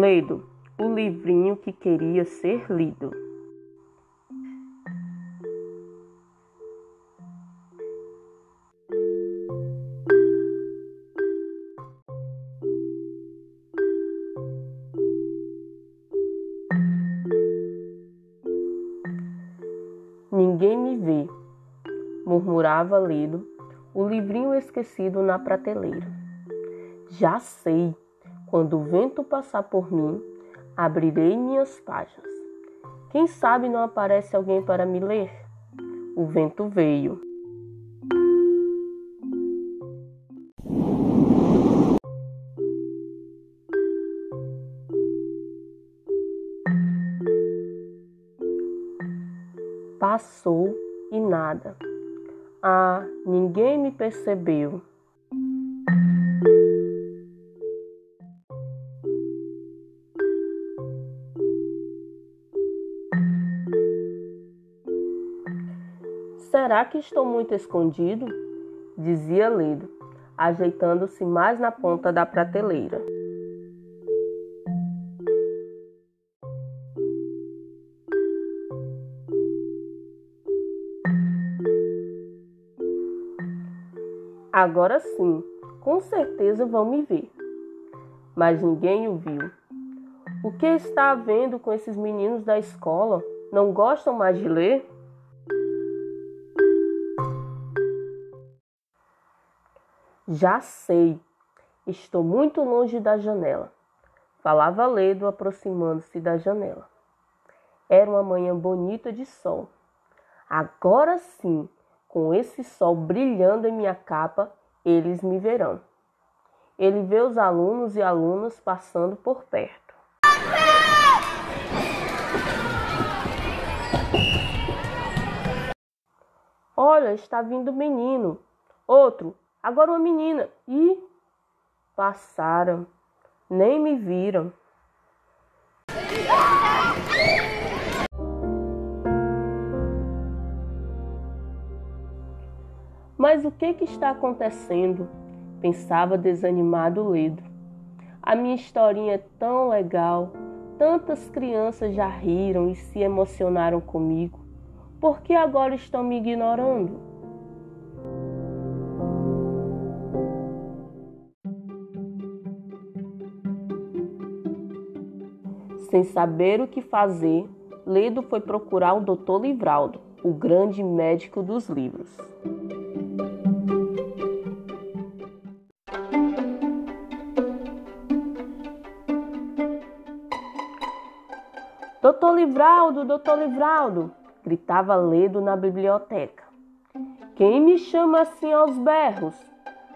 Ledo, o livrinho que queria ser lido. Ninguém me vê, murmurava Ledo, o livrinho esquecido na prateleira. Já sei, quando o vento passar por mim, abrirei minhas páginas. Quem sabe não aparece alguém para me ler? O vento veio. Passou e nada. Ah, ninguém me percebeu. Será que estou muito escondido? dizia Ledo, ajeitando-se mais na ponta da prateleira. Agora sim, com certeza vão me ver. Mas ninguém o viu. O que está havendo com esses meninos da escola? Não gostam mais de ler? Já sei, estou muito longe da janela. Falava Ledo aproximando-se da janela. Era uma manhã bonita de sol. Agora sim, com esse sol brilhando em minha capa, eles me verão. Ele vê os alunos e alunas passando por perto. Olha, está vindo o menino. Outro, Agora uma menina. E passaram, nem me viram. Mas o que, que está acontecendo? Pensava desanimado Ledo. A minha historinha é tão legal. Tantas crianças já riram e se emocionaram comigo. Por que agora estão me ignorando? Sem saber o que fazer, Ledo foi procurar o Dr. Livraldo, o grande médico dos livros. Doutor Livraldo, doutor Livraldo, gritava Ledo na biblioteca. Quem me chama assim aos berros?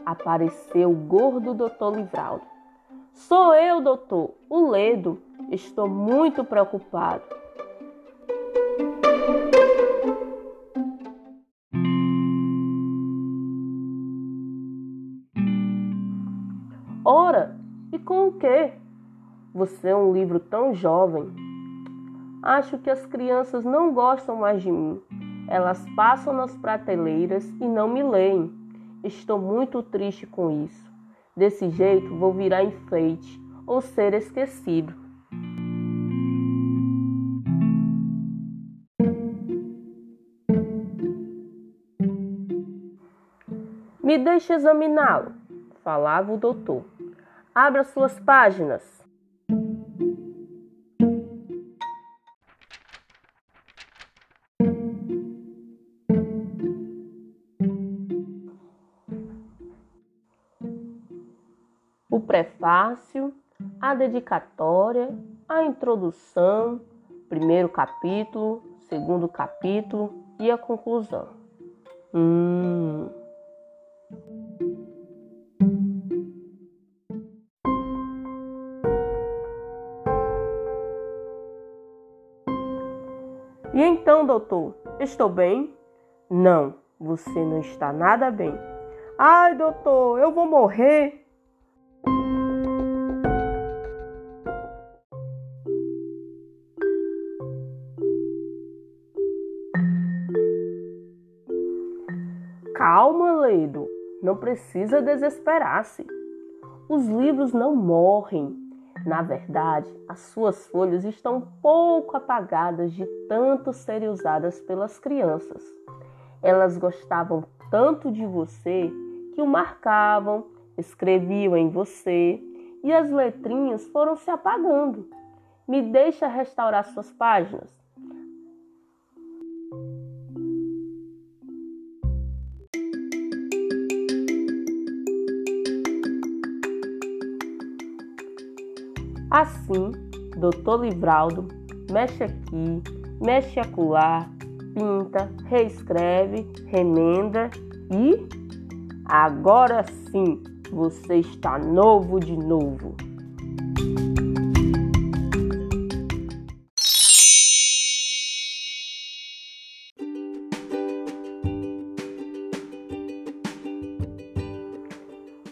Apareceu o gordo doutor Livraldo. Sou eu, doutor, o Ledo. Estou muito preocupado. Ora, e com o quê? Você é um livro tão jovem. Acho que as crianças não gostam mais de mim. Elas passam nas prateleiras e não me leem. Estou muito triste com isso. Desse jeito, vou virar enfeite ou ser esquecido. Me deixe examiná-lo, falava o doutor. Abra suas páginas. O prefácio, a dedicatória, a introdução, primeiro capítulo, segundo capítulo e a conclusão. Hum. E então, doutor, estou bem? Não, você não está nada bem. Ai, doutor, eu vou morrer. Calma, Ledo, não precisa desesperar-se. Os livros não morrem, Na verdade, as suas folhas estão pouco apagadas de tanto serem usadas pelas crianças. Elas gostavam tanto de você que o marcavam, escreviam em você e as letrinhas foram se apagando. Me deixa restaurar suas páginas. Assim, doutor Livraldo mexe aqui, mexe acolá, pinta, reescreve, remenda e agora sim você está novo de novo.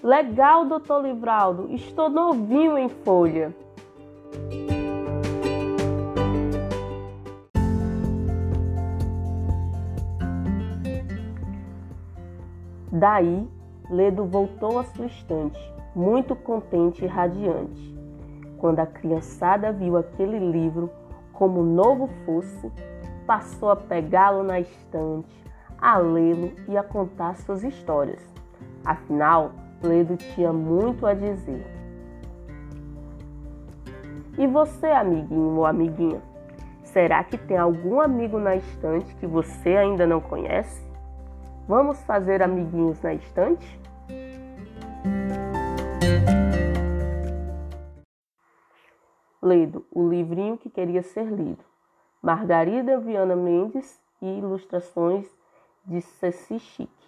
Legal, doutor Livraldo, estou novinho em folha. Daí, Ledo voltou à sua estante, muito contente e radiante. Quando a criançada viu aquele livro como novo fosse, passou a pegá-lo na estante, a lê-lo e a contar suas histórias. Afinal, Ledo tinha muito a dizer. E você, amiguinho ou amiguinha? Será que tem algum amigo na estante que você ainda não conhece? Vamos fazer amiguinhos na estante? Ledo, o livrinho que queria ser lido. Margarida Viana Mendes e ilustrações de Ceci Chique.